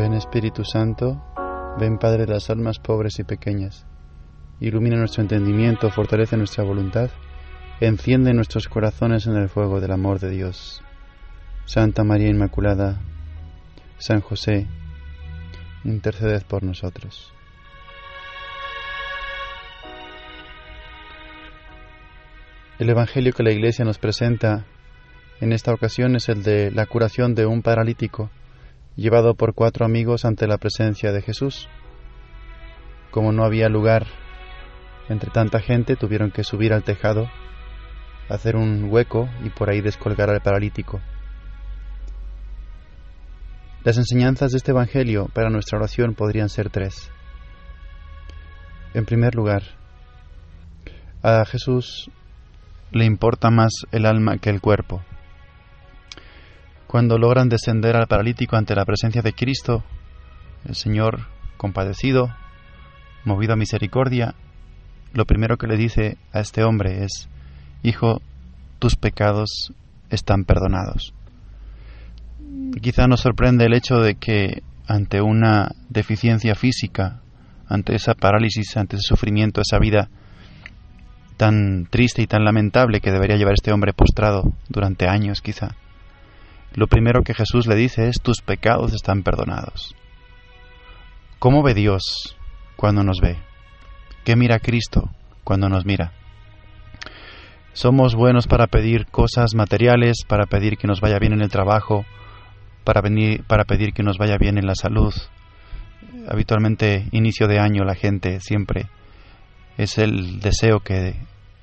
Ven Espíritu Santo, ven Padre de las almas pobres y pequeñas. Ilumina nuestro entendimiento, fortalece nuestra voluntad, enciende nuestros corazones en el fuego del amor de Dios. Santa María Inmaculada, San José, interceded por nosotros. El Evangelio que la Iglesia nos presenta en esta ocasión es el de la curación de un paralítico llevado por cuatro amigos ante la presencia de Jesús. Como no había lugar entre tanta gente, tuvieron que subir al tejado, hacer un hueco y por ahí descolgar al paralítico. Las enseñanzas de este Evangelio para nuestra oración podrían ser tres. En primer lugar, a Jesús le importa más el alma que el cuerpo. Cuando logran descender al paralítico ante la presencia de Cristo, el Señor, compadecido, movido a misericordia, lo primero que le dice a este hombre es, Hijo, tus pecados están perdonados. Quizá nos sorprende el hecho de que ante una deficiencia física, ante esa parálisis, ante ese sufrimiento, esa vida tan triste y tan lamentable que debería llevar este hombre postrado durante años quizá, lo primero que Jesús le dice es tus pecados están perdonados. ¿Cómo ve Dios cuando nos ve? ¿Qué mira Cristo cuando nos mira? Somos buenos para pedir cosas materiales, para pedir que nos vaya bien en el trabajo, para, venir, para pedir que nos vaya bien en la salud. Habitualmente, inicio de año, la gente siempre es el deseo que,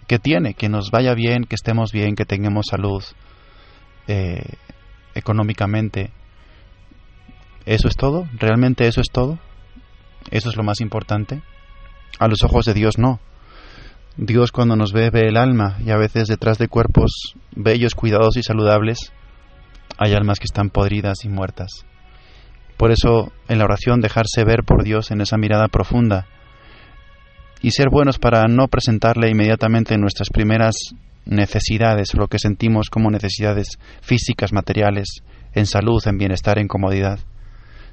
que tiene, que nos vaya bien, que estemos bien, que tengamos salud eh, económicamente. ¿Eso es todo? ¿Realmente eso es todo? ¿Eso es lo más importante? A los ojos de Dios no. Dios cuando nos ve ve el alma y a veces detrás de cuerpos bellos, cuidados y saludables hay almas que están podridas y muertas. Por eso en la oración dejarse ver por Dios en esa mirada profunda y ser buenos para no presentarle inmediatamente nuestras primeras necesidades, lo que sentimos como necesidades físicas, materiales, en salud, en bienestar, en comodidad,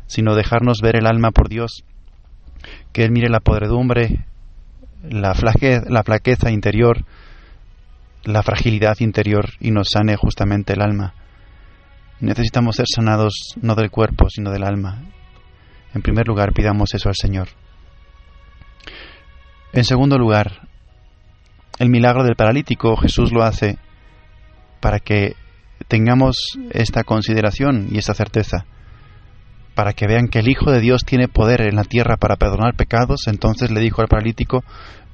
sino dejarnos ver el alma por Dios, que Él mire la podredumbre, la, la flaqueza interior, la fragilidad interior y nos sane justamente el alma. Necesitamos ser sanados no del cuerpo, sino del alma. En primer lugar, pidamos eso al Señor. En segundo lugar, el milagro del paralítico Jesús lo hace para que tengamos esta consideración y esta certeza, para que vean que el Hijo de Dios tiene poder en la tierra para perdonar pecados, entonces le dijo al paralítico,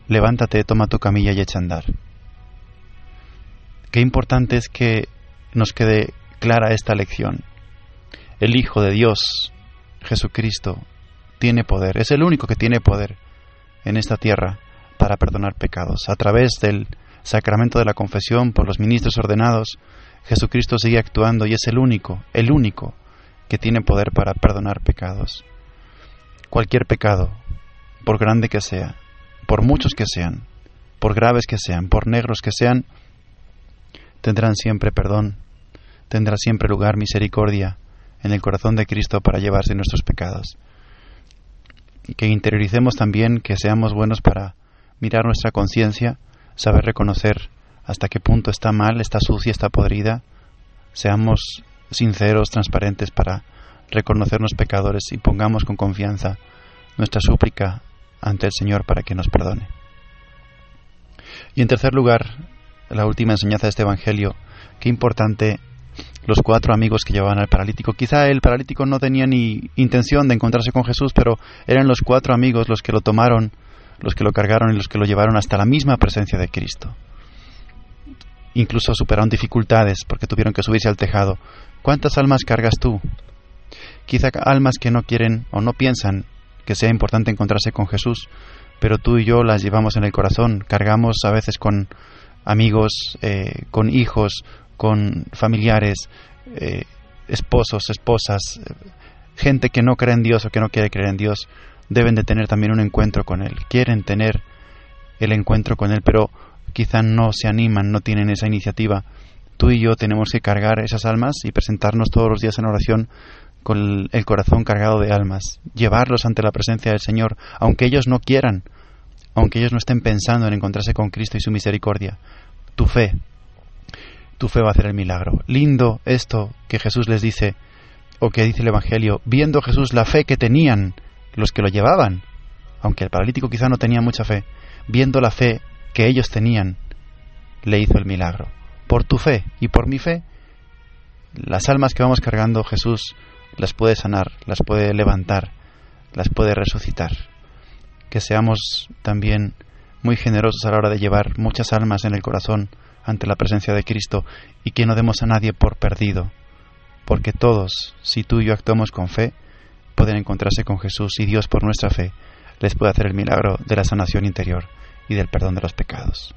levántate, toma tu camilla y echa a andar. Qué importante es que nos quede clara esta lección. El Hijo de Dios, Jesucristo, tiene poder, es el único que tiene poder en esta tierra para perdonar pecados. A través del sacramento de la confesión por los ministros ordenados, Jesucristo sigue actuando y es el único, el único que tiene poder para perdonar pecados. Cualquier pecado, por grande que sea, por muchos que sean, por graves que sean, por negros que sean, tendrán siempre perdón, tendrá siempre lugar misericordia en el corazón de Cristo para llevarse nuestros pecados que interioricemos también que seamos buenos para mirar nuestra conciencia, saber reconocer hasta qué punto está mal, está sucia, está podrida, seamos sinceros, transparentes para reconocernos pecadores y pongamos con confianza nuestra súplica ante el Señor para que nos perdone. Y en tercer lugar, la última enseñanza de este Evangelio, qué importante los cuatro amigos que llevaban al paralítico. Quizá el paralítico no tenía ni intención de encontrarse con Jesús, pero eran los cuatro amigos los que lo tomaron, los que lo cargaron y los que lo llevaron hasta la misma presencia de Cristo. Incluso superaron dificultades porque tuvieron que subirse al tejado. ¿Cuántas almas cargas tú? Quizá almas que no quieren o no piensan que sea importante encontrarse con Jesús, pero tú y yo las llevamos en el corazón, cargamos a veces con amigos, eh, con hijos, con familiares, eh, esposos, esposas, gente que no cree en Dios o que no quiere creer en Dios, deben de tener también un encuentro con Él. Quieren tener el encuentro con Él, pero quizá no se animan, no tienen esa iniciativa. Tú y yo tenemos que cargar esas almas y presentarnos todos los días en oración con el corazón cargado de almas, llevarlos ante la presencia del Señor, aunque ellos no quieran, aunque ellos no estén pensando en encontrarse con Cristo y su misericordia. Tu fe, tu fe va a hacer el milagro. Lindo esto que Jesús les dice, o que dice el Evangelio, viendo Jesús la fe que tenían los que lo llevaban, aunque el paralítico quizá no tenía mucha fe, viendo la fe que ellos tenían, le hizo el milagro. Por tu fe y por mi fe, las almas que vamos cargando Jesús las puede sanar, las puede levantar, las puede resucitar. Que seamos también muy generosos a la hora de llevar muchas almas en el corazón ante la presencia de Cristo y que no demos a nadie por perdido, porque todos, si tú y yo actuamos con fe, pueden encontrarse con Jesús y Dios por nuestra fe les puede hacer el milagro de la sanación interior y del perdón de los pecados.